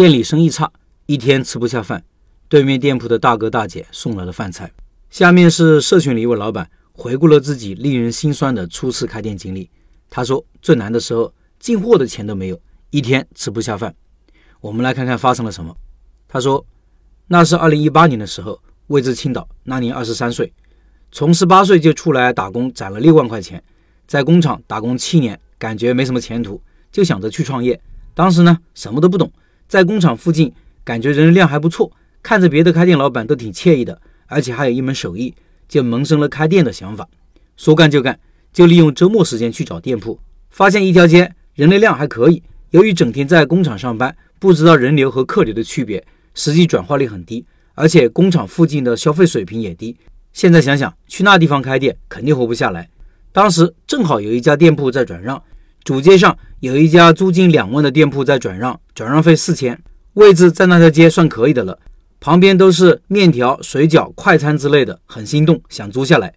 店里生意差，一天吃不下饭。对面店铺的大哥大姐送来了饭菜。下面是社群里一位老板回顾了自己令人心酸的初次开店经历。他说：“最难的时候，进货的钱都没有，一天吃不下饭。”我们来看看发生了什么。他说：“那是二零一八年的时候，位置青岛，那年二十三岁，从十八岁就出来打工，攒了六万块钱，在工厂打工七年，感觉没什么前途，就想着去创业。当时呢，什么都不懂，在工厂附近，感觉人流量还不错。”看着别的开店老板都挺惬意的，而且还有一门手艺，就萌生了开店的想法。说干就干，就利用周末时间去找店铺，发现一条街人流量还可以。由于整天在工厂上班，不知道人流和客流的区别，实际转化率很低，而且工厂附近的消费水平也低。现在想想，去那地方开店肯定活不下来。当时正好有一家店铺在转让，主街上有一家租金两万的店铺在转让，转让费四千，位置在那条街算可以的了。旁边都是面条、水饺、快餐之类的，很心动，想租下来，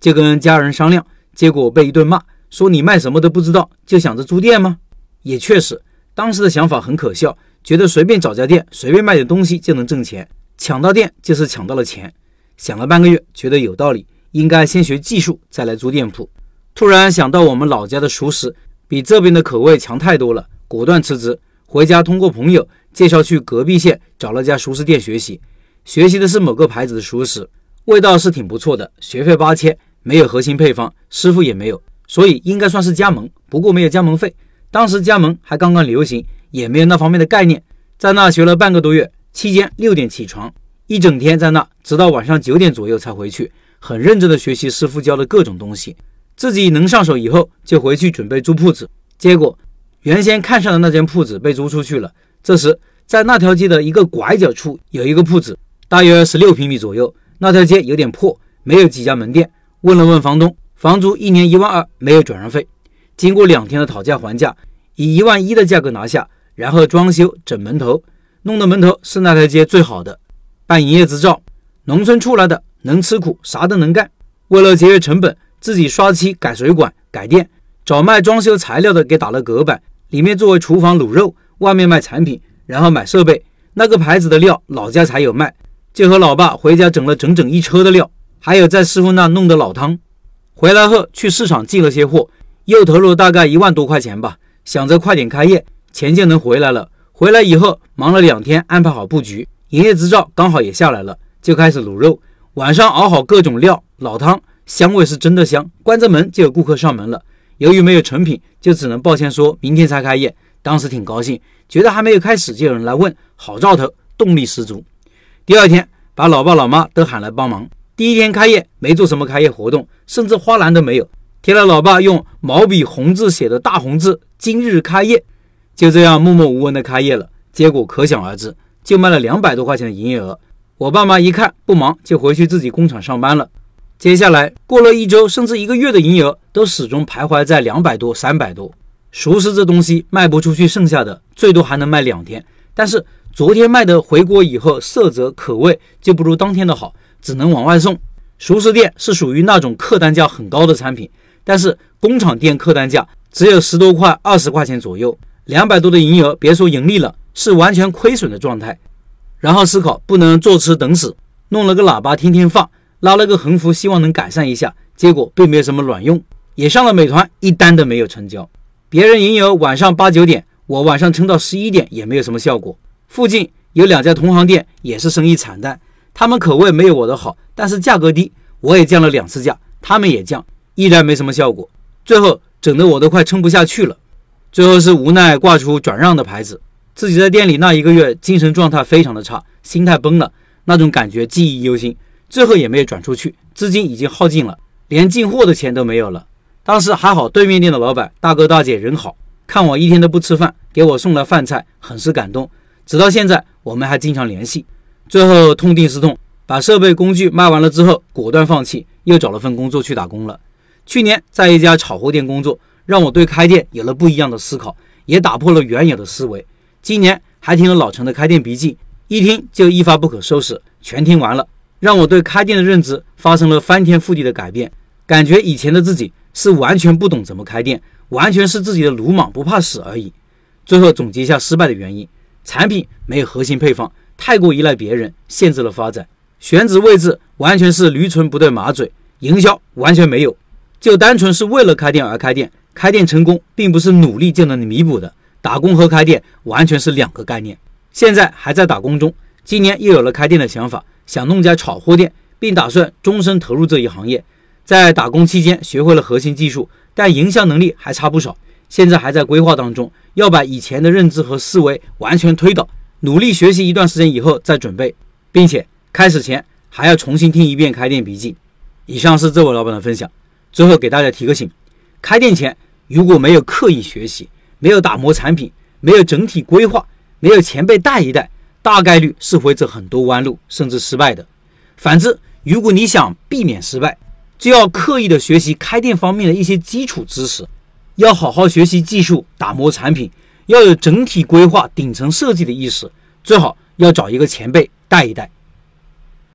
就跟家人商量，结果被一顿骂，说你卖什么都不知道，就想着租店吗？也确实，当时的想法很可笑，觉得随便找家店，随便卖点东西就能挣钱，抢到店就是抢到了钱。想了半个月，觉得有道理，应该先学技术，再来租店铺。突然想到我们老家的熟食比这边的口味强太多了，果断辞职，回家通过朋友。介绍去隔壁县找了家熟食店学习，学习的是某个牌子的熟食，味道是挺不错的。学费八千，没有核心配方，师傅也没有，所以应该算是加盟，不过没有加盟费。当时加盟还刚刚流行，也没有那方面的概念。在那学了半个多月，期间六点起床，一整天在那，直到晚上九点左右才回去，很认真的学习师傅教的各种东西。自己能上手以后，就回去准备租铺子。结果原先看上的那间铺子被租出去了。这时，在那条街的一个拐角处有一个铺子，大约十六平米左右。那条街有点破，没有几家门店。问了问房东，房租一年一万二，没有转让费。经过两天的讨价还价，以一万一的价格拿下，然后装修整门头，弄的门头是那条街最好的，办营业执照。农村出来的能吃苦，啥都能干。为了节约成本，自己刷漆、改水管、改电，找卖装修材料的给打了隔板，里面作为厨房卤肉。外面卖产品，然后买设备，那个牌子的料老家才有卖，就和老爸回家整了整整一车的料，还有在师傅那弄的老汤。回来后去市场进了些货，又投入大概一万多块钱吧，想着快点开业，钱就能回来了。回来以后忙了两天，安排好布局，营业执照刚好也下来了，就开始卤肉。晚上熬好各种料，老汤香味是真的香。关着门就有顾客上门了，由于没有成品，就只能抱歉说明天才开业。当时挺高兴，觉得还没有开始就有人来问，好兆头，动力十足。第二天把老爸老妈都喊来帮忙。第一天开业没做什么开业活动，甚至花篮都没有，贴了老爸用毛笔红字写的大红字“今日开业”，就这样默默无闻的开业了。结果可想而知，就卖了两百多块钱的营业额。我爸妈一看不忙，就回去自己工厂上班了。接下来过了一周甚至一个月的营业额，都始终徘徊在两百多、三百多。熟食这东西卖不出去，剩下的最多还能卖两天。但是昨天卖的回国以后，色泽口味就不如当天的好，只能往外送。熟食店是属于那种客单价很高的产品，但是工厂店客单价只有十多块、二十块钱左右，两百多的营业额，别说盈利了，是完全亏损的状态。然后思考不能坐吃等死，弄了个喇叭天天放，拉了个横幅，希望能改善一下，结果并没有什么卵用，也上了美团，一单都没有成交。别人营业晚上八九点，我晚上撑到十一点也没有什么效果。附近有两家同行店，也是生意惨淡。他们口味没有我的好，但是价格低，我也降了两次价，他们也降，依然没什么效果。最后整得我都快撑不下去了。最后是无奈挂出转让的牌子。自己在店里那一个月，精神状态非常的差，心态崩了，那种感觉记忆犹新。最后也没有转出去，资金已经耗尽了，连进货的钱都没有了。当时还好，对面店的老板大哥大姐人好，看我一天都不吃饭，给我送了饭菜，很是感动。直到现在，我们还经常联系。最后痛定思痛，把设备工具卖完了之后，果断放弃，又找了份工作去打工了。去年在一家炒货店工作，让我对开店有了不一样的思考，也打破了原有的思维。今年还听了老陈的开店笔记，一听就一发不可收拾，全听完了，让我对开店的认知发生了翻天覆地的改变，感觉以前的自己。是完全不懂怎么开店，完全是自己的鲁莽不怕死而已。最后总结一下失败的原因：产品没有核心配方，太过依赖别人，限制了发展。选址位置完全是驴唇不对马嘴，营销完全没有，就单纯是为了开店而开店。开店成功并不是努力就能弥补的，打工和开店完全是两个概念。现在还在打工中，今年又有了开店的想法，想弄家炒货店，并打算终身投入这一行业。在打工期间学会了核心技术，但营销能力还差不少。现在还在规划当中，要把以前的认知和思维完全推倒，努力学习一段时间以后再准备，并且开始前还要重新听一遍开店笔记。以上是这位老板的分享。最后给大家提个醒：开店前如果没有刻意学习，没有打磨产品，没有整体规划，没有前辈带一带，大概率是会走很多弯路，甚至失败的。反之，如果你想避免失败，就要刻意的学习开店方面的一些基础知识。要好好学习技术，打磨产品，要有整体规划、顶层设计的意识，最好要找一个前辈带一带。